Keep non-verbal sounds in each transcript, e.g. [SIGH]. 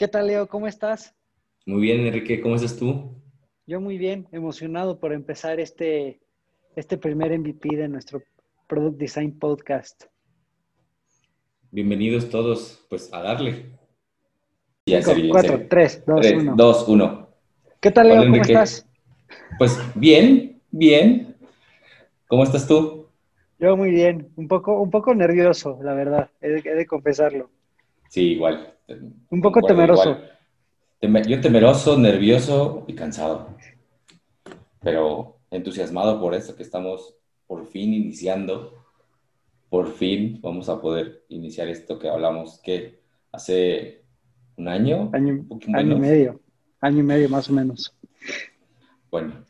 ¿Qué tal, Leo? ¿Cómo estás? Muy bien, Enrique, ¿cómo estás tú? Yo muy bien, emocionado por empezar este, este primer MVP de nuestro Product Design Podcast. Bienvenidos todos, pues a darle. Ya Cinco, cuatro, tres, dos, tres, uno. Dos, uno. ¿Qué tal, Leo? ¿Cómo estás? Pues bien, bien. ¿Cómo estás tú? Yo muy bien, un poco, un poco nervioso, la verdad, he de, confesarlo. Sí, igual. Un poco temeroso. Yo temeroso, nervioso y cansado. Pero entusiasmado por eso que estamos por fin iniciando. Por fin vamos a poder iniciar esto que hablamos que hace un año. Año, año y medio. Año y medio más o menos. Bueno,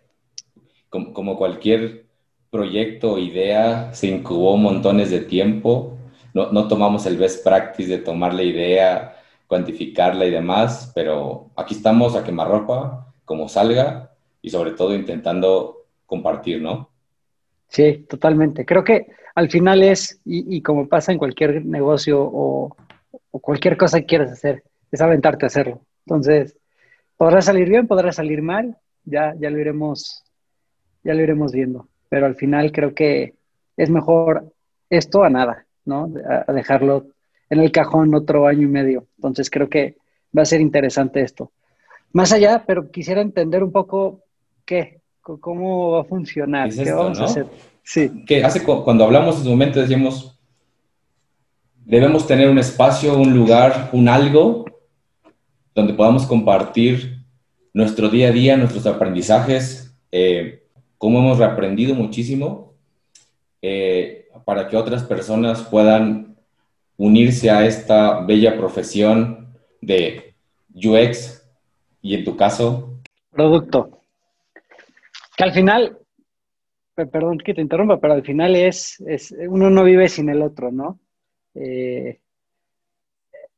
como, como cualquier proyecto o idea, se incubó montones de tiempo. No, no tomamos el best practice de tomar la idea, cuantificarla y demás, pero aquí estamos a quemarropa, como salga, y sobre todo intentando compartir, ¿no? Sí, totalmente. Creo que al final es, y, como pasa en cualquier negocio o, cualquier cosa que quieras hacer, es aventarte a hacerlo. Entonces, podrá salir bien, podrá salir mal, ya, ya lo iremos, ya lo iremos viendo. Pero al final creo que es mejor esto a nada, ¿no? a dejarlo en el cajón otro año y medio. Entonces creo que va a ser interesante esto. Más allá, pero quisiera entender un poco qué, cómo va a funcionar, qué, vamos a hacer. Sí. Que hace cuando hablamos en su momento decíamos, debemos tener un espacio, un lugar, un algo donde podamos compartir nuestro día a día, nuestros aprendizajes, eh, cómo hemos reaprendido muchísimo, eh, para que otras personas puedan unirse a esta bella profesión de UX y en tu caso? Producto. Que al final, perdón que te interrumpa, pero al final es, es uno no vive sin el otro, ¿no? Eh,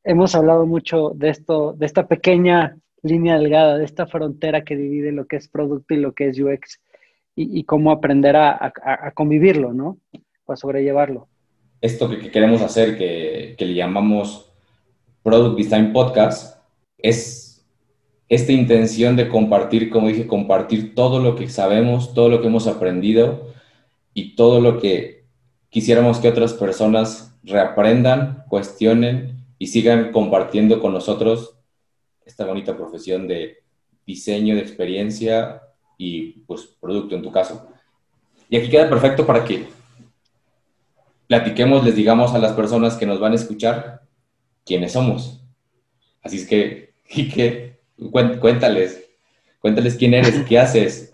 hemos hablado mucho de esto, de esta pequeña línea delgada, de esta frontera que divide lo que es producto y lo que es UX y, cómo aprender a, a convivirlo, ¿no? Para sobrellevarlo esto que, queremos hacer, que, le llamamos Product Design Podcast, es esta intención de compartir, como dije, compartir todo lo que sabemos, todo lo que hemos aprendido y todo lo que quisiéramos que otras personas reaprendan, cuestionen y sigan compartiendo con nosotros esta bonita profesión de diseño, de experiencia y pues producto en tu caso. Y aquí queda perfecto para que platiquemos, les digamos a las personas que nos van a escuchar quiénes somos. Así es que, [LAUGHS] que cuéntales, cuéntales quién eres, qué haces.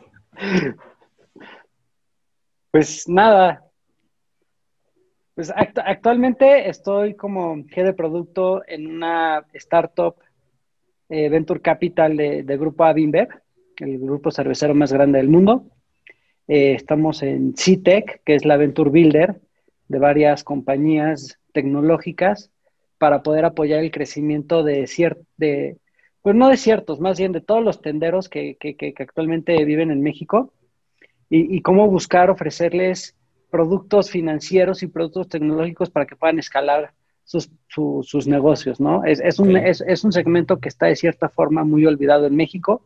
Pues nada, pues actualmente estoy como jefe de producto en una startup eh, Venture Capital de, Grupo Avinbev, el grupo cervecero más grande del mundo. Eh, estamos en CITEC, que es la Venture Builder, de varias compañías tecnológicas para poder apoyar el crecimiento de ciertos, de, pues no de ciertos, más bien de todos los tenderos que, actualmente viven en México y, cómo buscar ofrecerles productos financieros y productos tecnológicos para que puedan escalar sus, sus negocios, ¿no? Es, un, es, es un segmento que está de cierta forma muy olvidado en México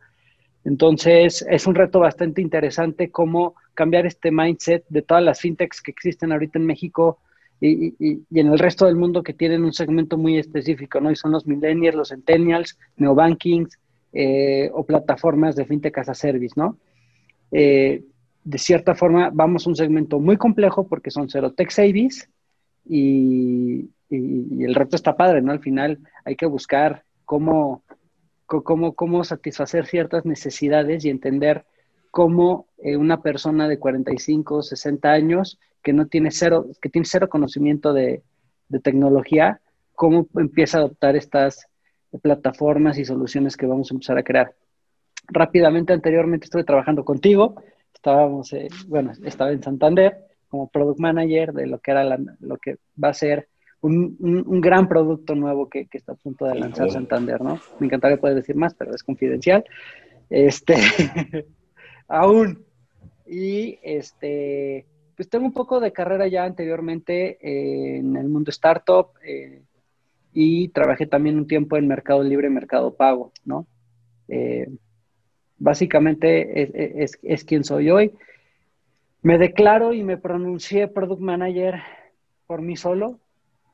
entonces, es un reto bastante interesante cómo cambiar este mindset de todas las fintechs que existen ahorita en México y, en el resto del mundo que tienen un segmento muy específico, ¿no? Y son los millennials, los centennials, neobankings eh, o plataformas de fintech as a service, ¿no? Eh, de cierta forma, vamos a un segmento muy complejo porque son cero tech savings y, y el reto está padre, ¿no? Al final hay que buscar cómo cómo, cómo satisfacer ciertas necesidades y entender cómo eh, una persona de 45, 60 años que no tiene cero, que tiene cero conocimiento de, tecnología, cómo empieza a adoptar estas plataformas y soluciones que vamos a empezar a crear. Rápidamente, anteriormente estuve trabajando contigo, estábamos, eh, bueno, estaba en Santander como product manager de lo que era lo que va a ser un, gran producto nuevo que, está a punto de lanzar Santander, ¿no? Me encantaría poder decir más, pero es confidencial. Este, [LAUGHS] aún. Y este, pues tengo un poco de carrera ya anteriormente en el mundo startup. Eh, y trabajé también un tiempo en Mercado Libre, Mercado Pago, ¿no? Eh, básicamente es, es, quien soy hoy. Me declaro y me pronuncié Product Manager por mí solo.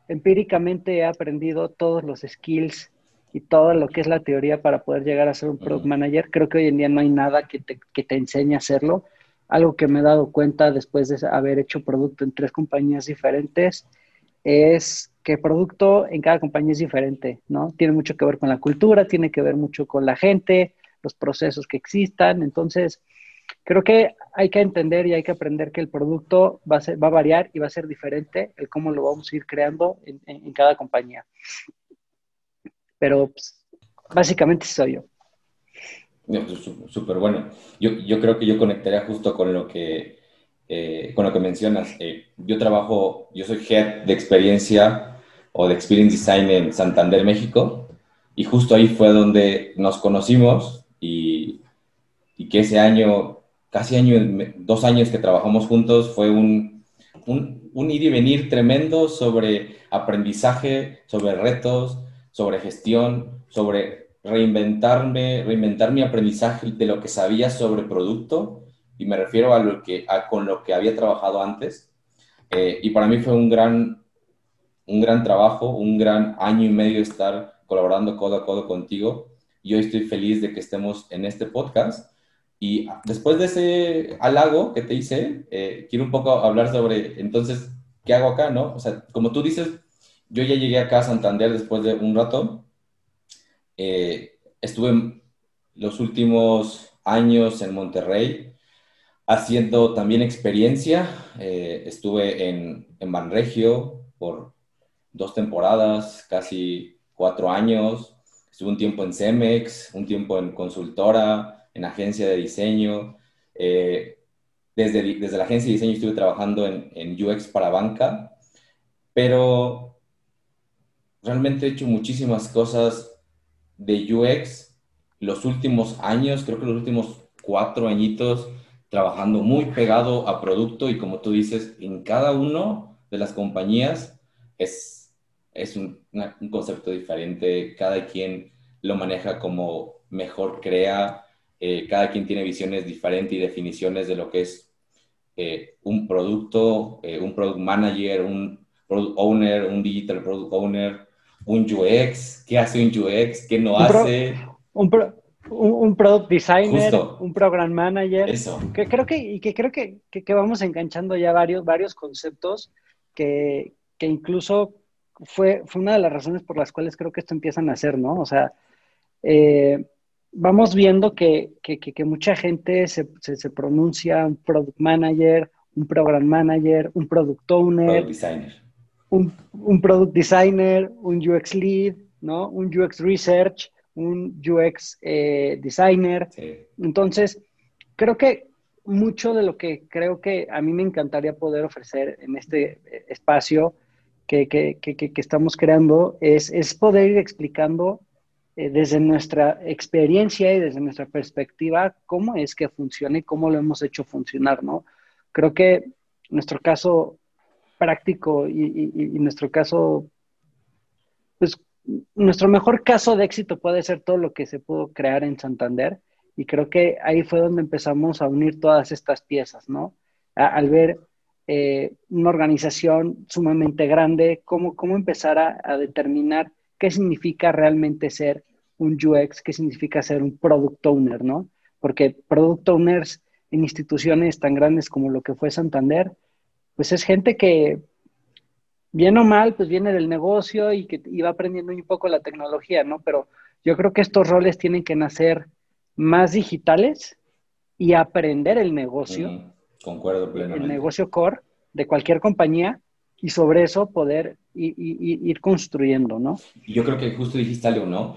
Empíricamente he aprendido todos los skills y todo lo que es la teoría para poder llegar a ser un Product Manager. Creo que hoy en día no hay nada que te, que te enseñe a hacerlo. Algo que me he dado cuenta después de haber hecho producto en tres compañías diferentes es que el producto en cada compañía es diferente, ¿no? Tiene mucho que ver con la cultura, tiene que ver mucho con la gente, los procesos que existan. Entonces, creo que hay que entender y hay que aprender que el producto va a, va a variar y va a ser diferente el cómo lo vamos a ir creando en, cada compañía. Pero pues, básicamente soy yo. Súper bueno. Yo, yo, creo que yo conectaría justo con lo que, eh, con lo que mencionas. Eh, yo trabajo, yo soy head de experiencia o de experience design en Santander, México, y justo ahí fue donde nos conocimos y, y que ese año, casi año, dos años que trabajamos juntos, fue un, un, ir y venir tremendo sobre aprendizaje, sobre retos, sobre gestión, sobre reinventarme, reinventar mi aprendizaje de lo que sabía sobre producto y me refiero a lo que con lo que había trabajado antes. Eh, y para mí fue un gran un gran trabajo, un gran año y medio estar colaborando codo a codo contigo y hoy estoy feliz de que estemos en este podcast y después de ese halago que te hice, eh, quiero un poco hablar sobre entonces qué hago acá, ¿no? O sea, como tú dices, yo ya llegué acá a Santander después de un rato eh, estuve los últimos años en Monterrey haciendo también experiencia. Eh, estuve en, en Banregio por dos temporadas, casi cuatro años. Estuve un tiempo en Cemex, un tiempo en consultora, en agencia de diseño. Eh, desde, desde la agencia de diseño estuve trabajando en, en UX para banca, pero realmente he hecho muchísimas cosas de UX los últimos años, creo que los últimos cuatro añitos, trabajando muy pegado a producto y como tú dices, en cada uno de las compañías es, es un, concepto diferente, cada quien lo maneja como mejor crea, eh, cada quien tiene visiones diferentes y definiciones de lo que es eh, un producto, eh, un product manager, un product owner, un digital product owner, un UX, qué hace un UX, qué no hace. un, un, product designer, un program manager. Eso. Que creo que, y que creo que, que, vamos enganchando ya varios, varios conceptos que, que incluso fue, fue una de las razones por las cuales creo que esto empieza a nacer, ¿no? O sea, eh, vamos viendo que, que, que, mucha gente se, se, pronuncia un product manager, un program manager, un product owner. Product designer un, product designer, un UX lead, ¿no? Un UX research, un UX eh, designer. Entonces, creo que mucho de lo que creo que a mí me encantaría poder ofrecer en este eh, espacio que, que, que, que estamos creando es, es, poder ir explicando eh, desde nuestra experiencia y desde nuestra perspectiva cómo es que funciona y cómo lo hemos hecho funcionar, ¿no? Creo que nuestro caso práctico y, nuestro caso, pues nuestro mejor caso de éxito puede ser todo lo que se pudo crear en Santander y creo que ahí fue donde empezamos a unir todas estas piezas, ¿no? al ver eh, una organización sumamente grande, cómo, cómo empezar a, determinar qué significa realmente ser un UX, qué significa ser un product owner, ¿no? Porque product owners en instituciones tan grandes como lo que fue Santander, pues es gente que, bien o mal, pues viene del negocio y que va aprendiendo un poco la tecnología, ¿no? Pero yo creo que estos roles tienen que nacer más digitales y aprender el negocio. concuerdo plenamente. El negocio core de cualquier compañía y sobre eso poder ir, construyendo, ¿no? Yo creo que justo dijiste algo, ¿no?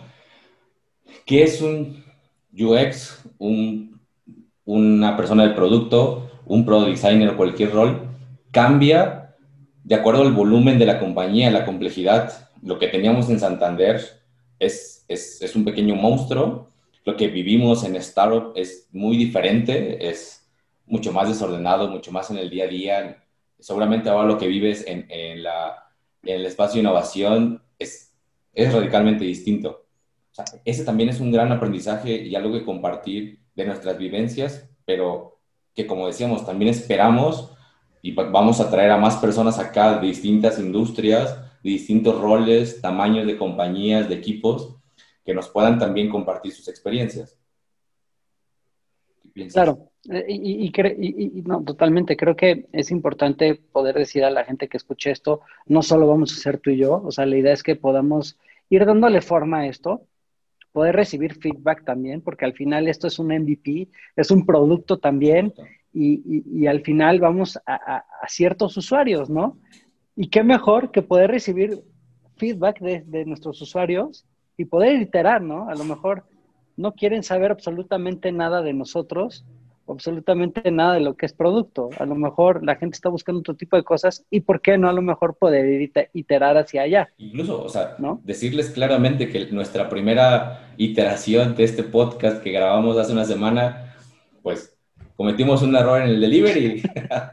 ¿Qué es un UX, un, una persona del producto, un product designer, cualquier rol? cambia de acuerdo al volumen de la compañía, la complejidad. Lo que teníamos en Santander es, es, un pequeño monstruo. Lo que vivimos en Startup es muy diferente, es mucho más desordenado, mucho más en el día a día. Seguramente ahora lo que vives en el espacio de innovación es es radicalmente distinto. Ese también es un gran aprendizaje y algo que compartir de nuestras vivencias, pero que como decíamos, también esperamos y vamos a traer a más personas acá de distintas industrias, de distintos roles, tamaños de compañías, de equipos, que nos puedan también compartir sus experiencias. Claro, eh, y, y, no, totalmente. Creo que es importante poder decir a la gente que escuche esto, no solo vamos a ser tú y yo, o sea, la idea es que podamos ir dándole forma a esto, poder recibir feedback también, porque al final esto es un MVP, es un producto también, y, al final vamos a, ciertos usuarios, ¿no? Y qué mejor que poder recibir feedback de, de nuestros usuarios y poder iterar, ¿no? A lo mejor no quieren saber absolutamente nada de nosotros, absolutamente nada de lo que es producto. A lo mejor la gente está buscando otro tipo de cosas y por qué no a lo mejor poder iterar hacia allá. Incluso, o sea, ¿no? decirles claramente que nuestra primera iteración de este podcast que grabamos hace una semana, pues cometimos un error en el delivery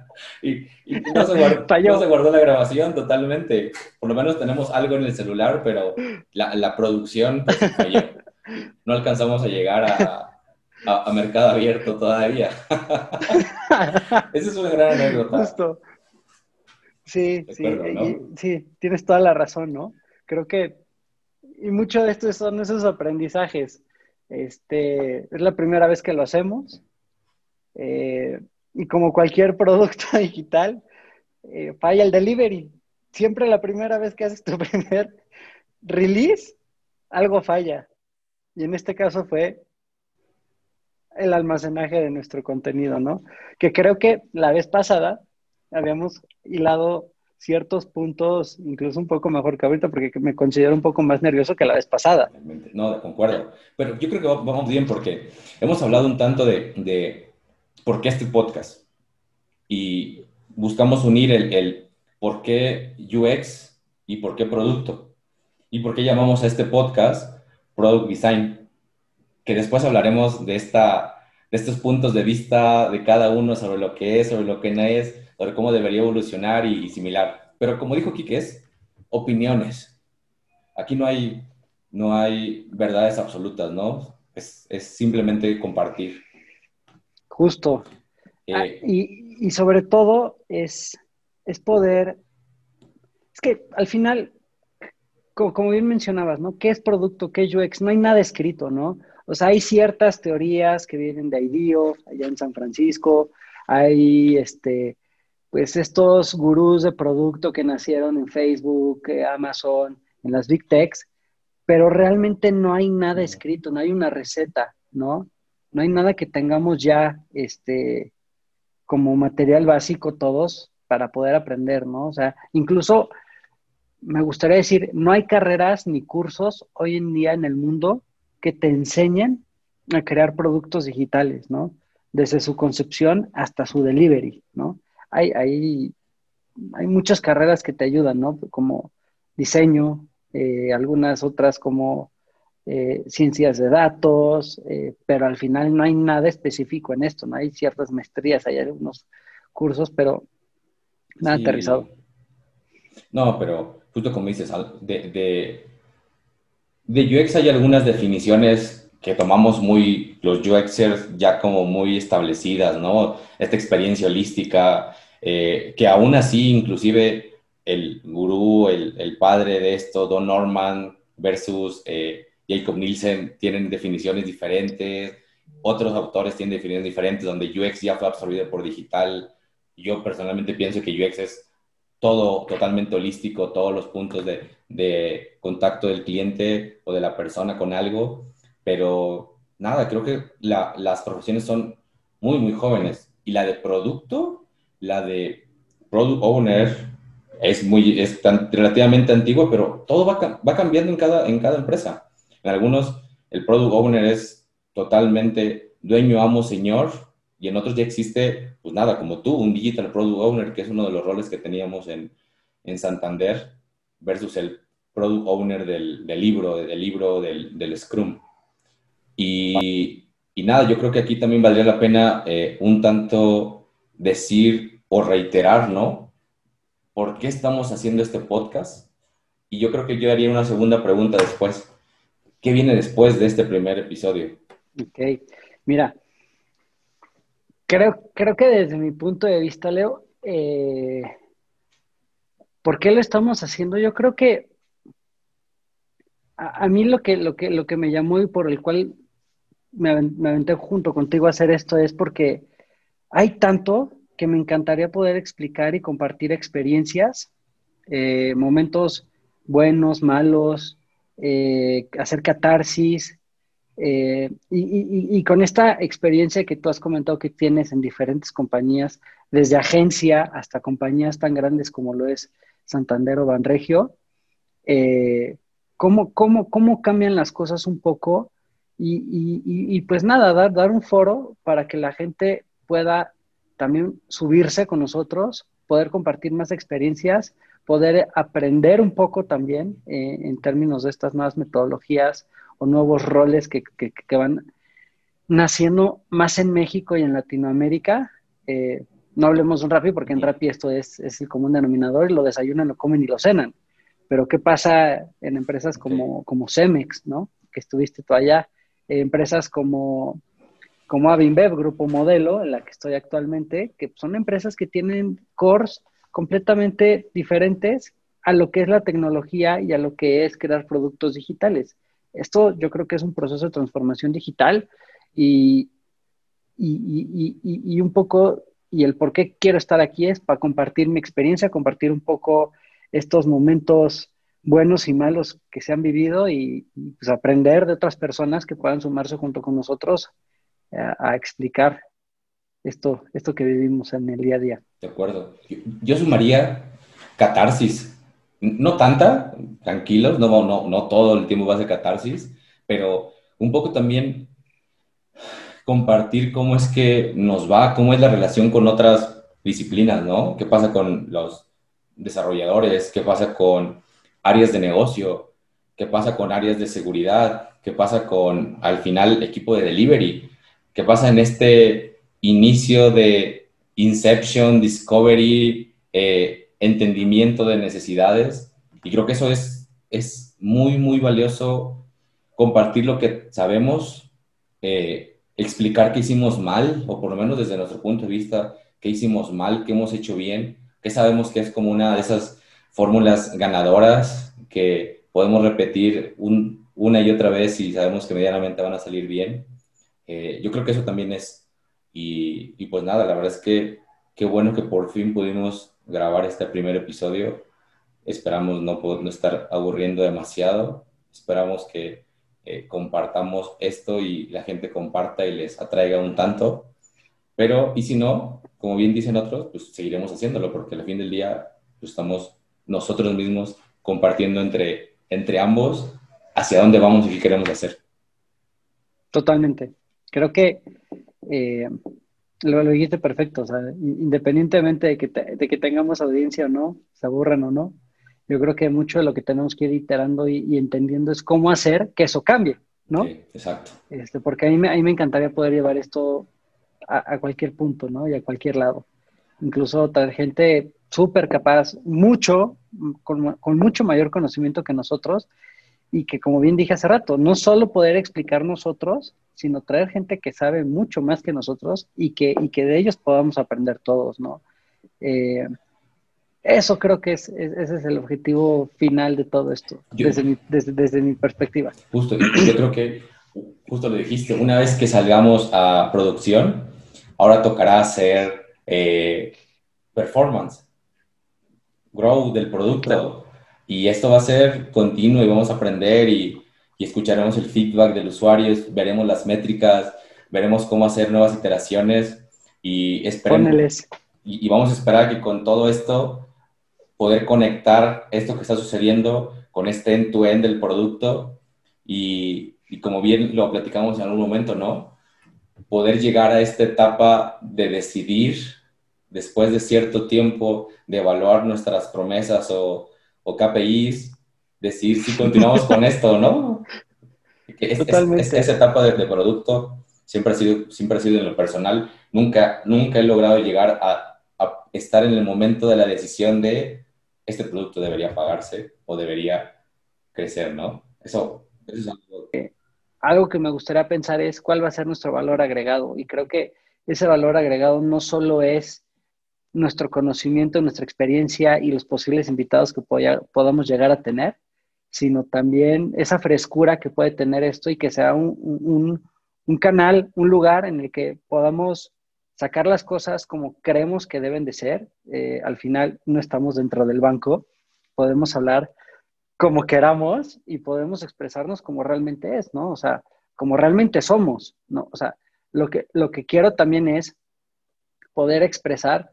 [LAUGHS] y, [LAUGHS] no, se guardó, la grabación totalmente. Por lo menos tenemos algo en el celular, pero la, producción pues, falló. [LAUGHS] No alcanzamos a llegar a, a, mercado abierto todavía. [LAUGHS] Esa es una gran anécdota. Justo. Sí, sí, sí, tienes toda la razón, ¿no? Creo que, y mucho de esto son esos aprendizajes. Este, es la primera vez que lo hacemos. Eh, y como cualquier [LAUGHS] producto digital, eh, falla el delivery. Siempre la primera vez que haces tu [LAUGHS] primer release, algo falla. Y en este caso fue el almacenaje de nuestro contenido, ¿no? Que creo que la vez pasada habíamos hilado ciertos puntos, incluso un poco mejor que ahorita, porque me considero un poco más nervioso que la vez pasada. No, concuerdo. Pero yo creo que vamos bien porque hemos hablado un tanto de, de por qué este podcast y buscamos unir el, el por qué UX y por qué producto y por qué llamamos a este podcast Product Design que después hablaremos de, esta, de estos puntos de vista de cada uno sobre lo que es, sobre lo que no es, sobre cómo debería evolucionar y, similar. Pero como dijo Kike, es opiniones. Aquí no hay, no hay verdades absolutas, ¿no? Es, es simplemente compartir. Justo. Eh, ah, y, y, sobre todo es, es poder... Es que al final, como, como, bien mencionabas, ¿no? ¿Qué es producto? ¿Qué es UX? No hay nada escrito, ¿no? O sea, hay ciertas teorías que vienen de IDEO, allá en San Francisco, hay este, pues estos gurús de producto que nacieron en Facebook, eh, Amazon, en las Big Techs, pero realmente no hay nada escrito, no hay una receta, ¿no? No hay nada que tengamos ya este, como material básico todos para poder aprender, ¿no? O sea, incluso me gustaría decir, no hay carreras ni cursos hoy en día en el mundo que te enseñen a crear productos digitales, ¿no? Desde su concepción hasta su delivery, ¿no? Hay, hay, hay muchas carreras que te ayudan, ¿no? Como diseño, eh, algunas otras como eh, ciencias de datos, eh, pero al final no hay nada específico en esto, ¿no? Hay ciertas maestrías, hay algunos cursos, pero nada aterrizado. No, pero justo como dices, de de UX hay algunas definiciones que tomamos muy, los UXers ya como muy establecidas, ¿no? Esta experiencia holística, eh, que aún así, inclusive el gurú, el, padre de esto, Don Norman versus eh, Jacob Nielsen, tienen definiciones diferentes, otros autores tienen definiciones diferentes, donde UX ya fue absorbido por digital. Yo personalmente pienso que UX es todo totalmente holístico, todos los puntos de, de contacto del cliente o de la persona con algo, pero nada, creo que las profesiones son muy, muy jóvenes. Y la de producto, la de product owner, es, muy, es relativamente antigua, pero todo va, va, cambiando en cada, en cada empresa. En algunos, el product owner es totalmente dueño, amo, señor, y en otros ya existe, pues nada, como tú, un digital product owner, que es uno de los roles que teníamos en, en Santander, versus el product owner del, libro, del libro del, Scrum. Y, nada, yo creo que aquí también valdría la pena eh, un tanto decir o reiterar, ¿no? ¿Por qué estamos haciendo este podcast? Y yo creo que yo haría una segunda pregunta después. ¿Qué viene después de este primer episodio? Ok, mira, creo, creo que desde mi punto de vista, Leo, eh, ¿por qué lo estamos haciendo? Yo creo que a, mí lo que, lo, que, lo que me llamó y por el cual me, aventé junto contigo a hacer esto es porque hay tanto que me encantaría poder explicar y compartir experiencias, eh, momentos buenos, malos, eh, hacer catarsis. Eh, y, con esta experiencia que tú has comentado que tienes en diferentes compañías, desde agencia hasta compañías tan grandes como lo es Santander o Banregio, cómo, cómo, cómo cambian las cosas un poco y, pues nada, dar, dar un foro para que la gente pueda también subirse con nosotros, poder compartir más experiencias, poder aprender un poco también eh, en términos de estas nuevas metodologías o nuevos roles que, que, van naciendo más en México y en Latinoamérica. Eh, no hablemos un Rappi porque en Rappi esto es, es el común denominador y lo desayunan, lo comen y lo cenan. Pero ¿qué pasa en empresas como, como Cemex, ¿no? Que estuviste tú allá, empresas como, como Avinbev, Grupo Modelo, en la que estoy actualmente, que son empresas que tienen cores completamente diferentes a lo que es la tecnología y a lo que es crear productos digitales. Esto yo creo que es un proceso de transformación digital y, y, y, y un poco, y el por qué quiero estar aquí es para compartir mi experiencia, compartir un poco estos momentos buenos y malos que se han vivido y, pues, aprender de otras personas que puedan sumarse junto con nosotros a, explicar esto, esto que vivimos en el día a día. De acuerdo. Yo, sumaría catarsis. No tanta, tranquilos, no, no, no todo el tiempo va a ser catarsis, pero un poco también compartir cómo es que nos va, cómo es la relación con otras disciplinas, ¿no? ¿Qué pasa con los desarrolladores? ¿Qué pasa con áreas de negocio? ¿Qué pasa con áreas de seguridad? ¿Qué pasa con, al final, equipo de delivery? ¿Qué pasa en este inicio de inception, discovery, eh, entendimiento de necesidades? Y creo que eso es, es muy, muy valioso compartir lo que sabemos, eh, explicar qué hicimos mal, o por lo menos desde nuestro punto de vista, qué hicimos mal, qué hemos hecho bien, qué sabemos que es como una de esas fórmulas ganadoras que podemos repetir una y otra vez y sabemos que medianamente van a salir bien. Eh, yo creo que eso también es. Y, pues nada, la verdad es que qué bueno que por fin pudimos grabar este primer episodio. Esperamos no, no estar aburriendo demasiado. Esperamos que eh, compartamos esto y la gente comparta y les atraiga un tanto. Pero, y si no, como bien dicen otros, pues seguiremos haciéndolo porque al fin del día pues, estamos nosotros mismos compartiendo entre, entre ambos hacia dónde vamos y qué queremos hacer. Totalmente. Creo que eh, lo, lo, dijiste perfecto. O sea, independientemente de que, de que tengamos audiencia o no, se aburran o no, yo creo que mucho de lo que tenemos que ir iterando y, entendiendo es cómo hacer que eso cambie, ¿no? Sí, exacto. Este, porque a mí, me, a mí me encantaría poder llevar esto a, a, cualquier punto, ¿no? Y a cualquier lado. Incluso traer gente súper capaz, mucho, con, mucho mayor conocimiento que nosotros, y que como bien dije hace rato, no solo poder explicar nosotros, sino traer gente que sabe mucho más que nosotros y que, y que de ellos podamos aprender todos, ¿no? Eh, eso creo que es, ese es el objetivo final de todo esto, desde, mi, desde, mi perspectiva. Justo, yo creo que justo lo dijiste, una vez que salgamos a producción, ahora tocará hacer eh, performance grow del producto. Y esto va a ser continuo y vamos a aprender y, escucharemos el feedback del usuario, veremos las métricas, veremos cómo hacer nuevas iteraciones y esperemos. Y, y, vamos a esperar que con todo esto poder conectar esto que está sucediendo con este end-to-end del producto y, y como bien lo platicamos en algún momento, ¿no? Poder llegar a esta etapa de decidir después de cierto tiempo de evaluar nuestras promesas o, o KPIs, decir si continuamos con esto o no. Totalmente. esa etapa de, producto siempre ha, sido, siempre ha sido en lo personal. Nunca, nunca he logrado llegar a, a, estar en el momento de la decisión de este producto debería pagarse o debería crecer, ¿no? Eso, eso es algo... Algo que me gustaría pensar es cuál va a ser nuestro valor agregado. Y creo que ese valor agregado no solo es nuestro conocimiento, nuestra experiencia y los posibles invitados que podamos llegar a tener, sino también esa frescura que puede tener esto y que sea un, canal, un lugar en el que podamos sacar las cosas como creemos que deben de ser. Eh, al final no estamos dentro del banco, podemos hablar como queramos y podemos expresarnos como realmente es, ¿no? O sea, como realmente somos, ¿no? O sea, lo que, lo que quiero también es poder expresar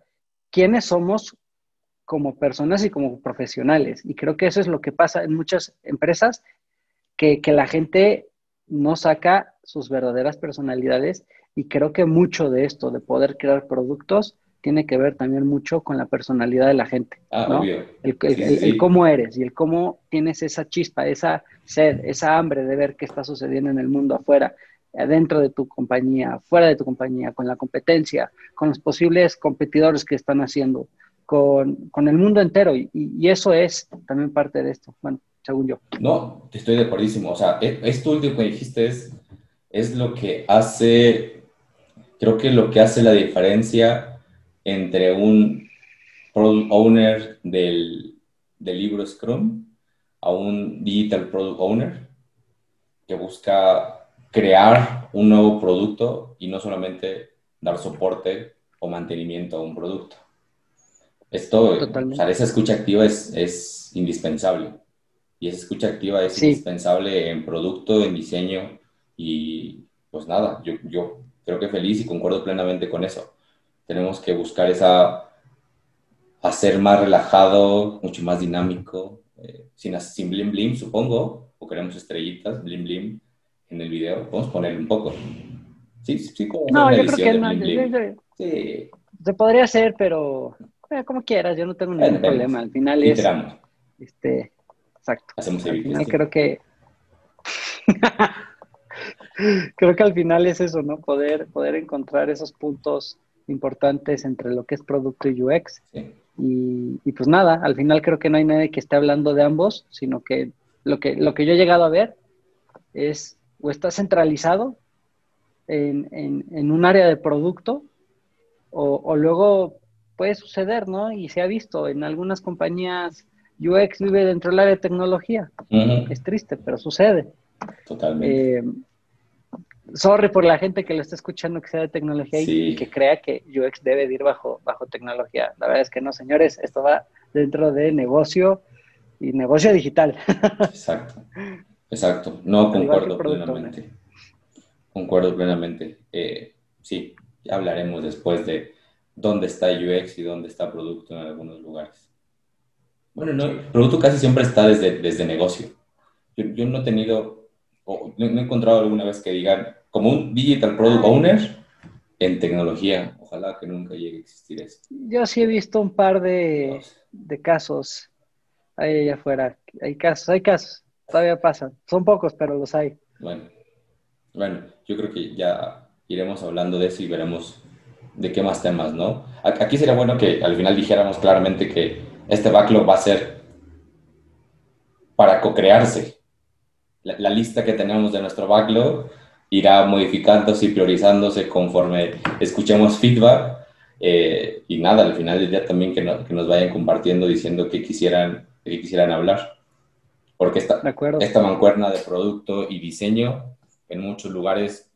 quiénes somos como personas y como profesionales. Y creo que eso es lo que pasa en muchas empresas, que, que la gente no saca sus verdaderas personalidades y creo que mucho de esto, de poder crear productos, tiene que ver también mucho con la personalidad de la gente. Ah, ¿no? El, cómo eres y el cómo tienes esa chispa, esa sed, esa hambre de ver qué está sucediendo en el mundo afuera, dentro de tu compañía, fuera de tu compañía, con la competencia, con los posibles competidores que están haciendo, con, el mundo entero. Y, y, eso es también parte de esto, bueno, según yo. No, estoy de acuerdísimo. O sea, e, esto último que dijiste es, es lo que hace, creo que lo que hace la diferencia entre un product owner del, del libro Scrum a un digital product owner que busca crear un nuevo producto y no solamente dar soporte o mantenimiento a un producto. Esto, o sea, esa escucha activa es, es, indispensable. Y esa escucha activa es indispensable en producto, en diseño y pues nada, yo, yo creo que feliz y concuerdo plenamente con eso tenemos que buscar esa, hacer más relajado, mucho más dinámico, eh, sin, sin blim blim, supongo, o queremos estrellitas, blim blim, en el video, podemos poner un poco. Sí, sí, como No, yo creo que no. sí. Se podría hacer, pero eh, como quieras, yo no tengo ningún problema. Al final es. Este, exacto. Hacemos al final creo que. [LAUGHS] creo que al final es eso, ¿no? Poder, poder encontrar esos puntos importantes entre lo que es producto y UX. Y, pues nada, al final creo que no hay nadie que esté hablando de ambos, sino que lo que, lo que yo he llegado a ver es o está centralizado en, en, un área de producto o, luego puede suceder, ¿no? Y se ha visto en algunas compañías UX vive dentro del área de tecnología. Es triste, pero sucede. Totalmente. Eh, sorry por la gente que lo está escuchando que sea de tecnología y que crea que UX debe ir bajo, bajo tecnología. La verdad es que no, señores, esto va dentro de negocio y negocio digital. [LAUGHS] Exacto, exacto. No concuerdo plenamente. Concuerdo plenamente. Eh, sí, hablaremos después de dónde está UX y dónde está producto en algunos lugares. Bueno, no, producto casi siempre está desde, desde negocio. Yo, yo no he tenido o no, he encontrado alguna vez que digan, como un Digital Product Owner en tecnología. Ojalá que nunca llegue a existir eso. Yo sí he visto un par de, de casos ahí afuera. Hay casos, hay casos, todavía pasan. Son pocos, pero los hay. Bueno, bueno, yo creo que ya iremos hablando de eso y veremos de qué más temas, ¿no? Aquí sería bueno que al final dijéramos claramente que este backlog va a ser para co-crearse, la, lista que tenemos de nuestro backlog irá modificándose y priorizándose conforme escuchemos feedback. Eh, y nada, al final del día también que, que, nos vayan compartiendo diciendo que quisieran, que quisieran hablar. Porque esta, esta mancuerna de producto y diseño en muchos lugares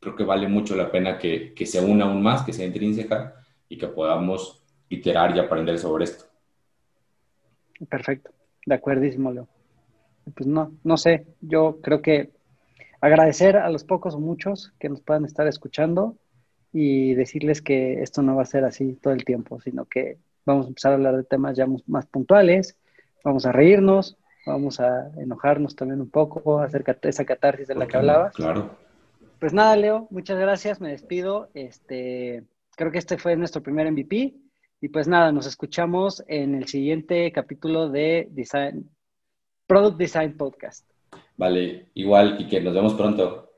creo que vale mucho la pena que, que se una aún más, que sea intrínseca y que podamos iterar y aprender sobre esto. Perfecto, de acuerdísimo, Leo. Pues no, no sé, yo creo que agradecer a los pocos o muchos que nos puedan estar escuchando y decirles que esto no va a ser así todo el tiempo, sino que vamos a empezar a hablar de temas ya más puntuales, vamos a reírnos, vamos a enojarnos también un poco acerca de esa catarsis de la que hablabas. Claro. Pues nada, Leo, muchas gracias, me despido. Este, creo que este fue nuestro primer MVP. Y pues nada, nos escuchamos en el siguiente capítulo de Design, Product Design Podcast. Vale, igual y que nos vemos pronto.